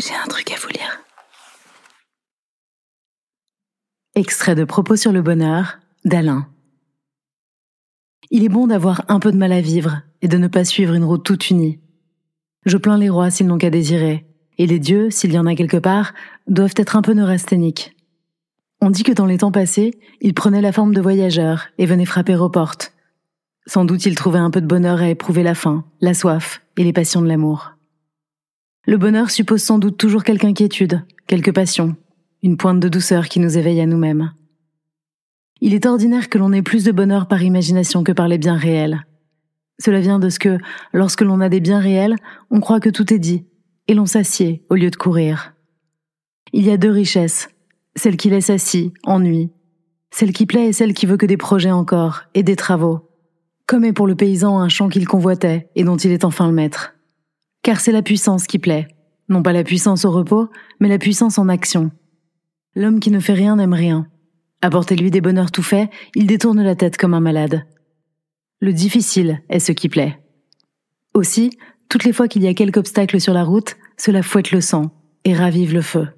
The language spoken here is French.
J'ai un truc à vous lire. Extrait de Propos sur le bonheur d'Alain. Il est bon d'avoir un peu de mal à vivre et de ne pas suivre une route toute unie. Je plains les rois s'ils n'ont qu'à désirer, et les dieux, s'il y en a quelque part, doivent être un peu neurasthéniques. On dit que dans les temps passés, ils prenaient la forme de voyageurs et venaient frapper aux portes. Sans doute ils trouvaient un peu de bonheur à éprouver la faim, la soif et les passions de l'amour. Le bonheur suppose sans doute toujours quelque inquiétude, quelque passion, une pointe de douceur qui nous éveille à nous-mêmes. Il est ordinaire que l'on ait plus de bonheur par imagination que par les biens réels. Cela vient de ce que, lorsque l'on a des biens réels, on croit que tout est dit, et l'on s'assied au lieu de courir. Il y a deux richesses, celle qui laisse assis, ennui, celle qui plaît et celle qui veut que des projets encore, et des travaux, comme est pour le paysan un champ qu'il convoitait et dont il est enfin le maître. Car c'est la puissance qui plaît. Non pas la puissance au repos, mais la puissance en action. L'homme qui ne fait rien n'aime rien. Apportez-lui des bonheurs tout faits, il détourne la tête comme un malade. Le difficile est ce qui plaît. Aussi, toutes les fois qu'il y a quelque obstacle sur la route, cela fouette le sang et ravive le feu.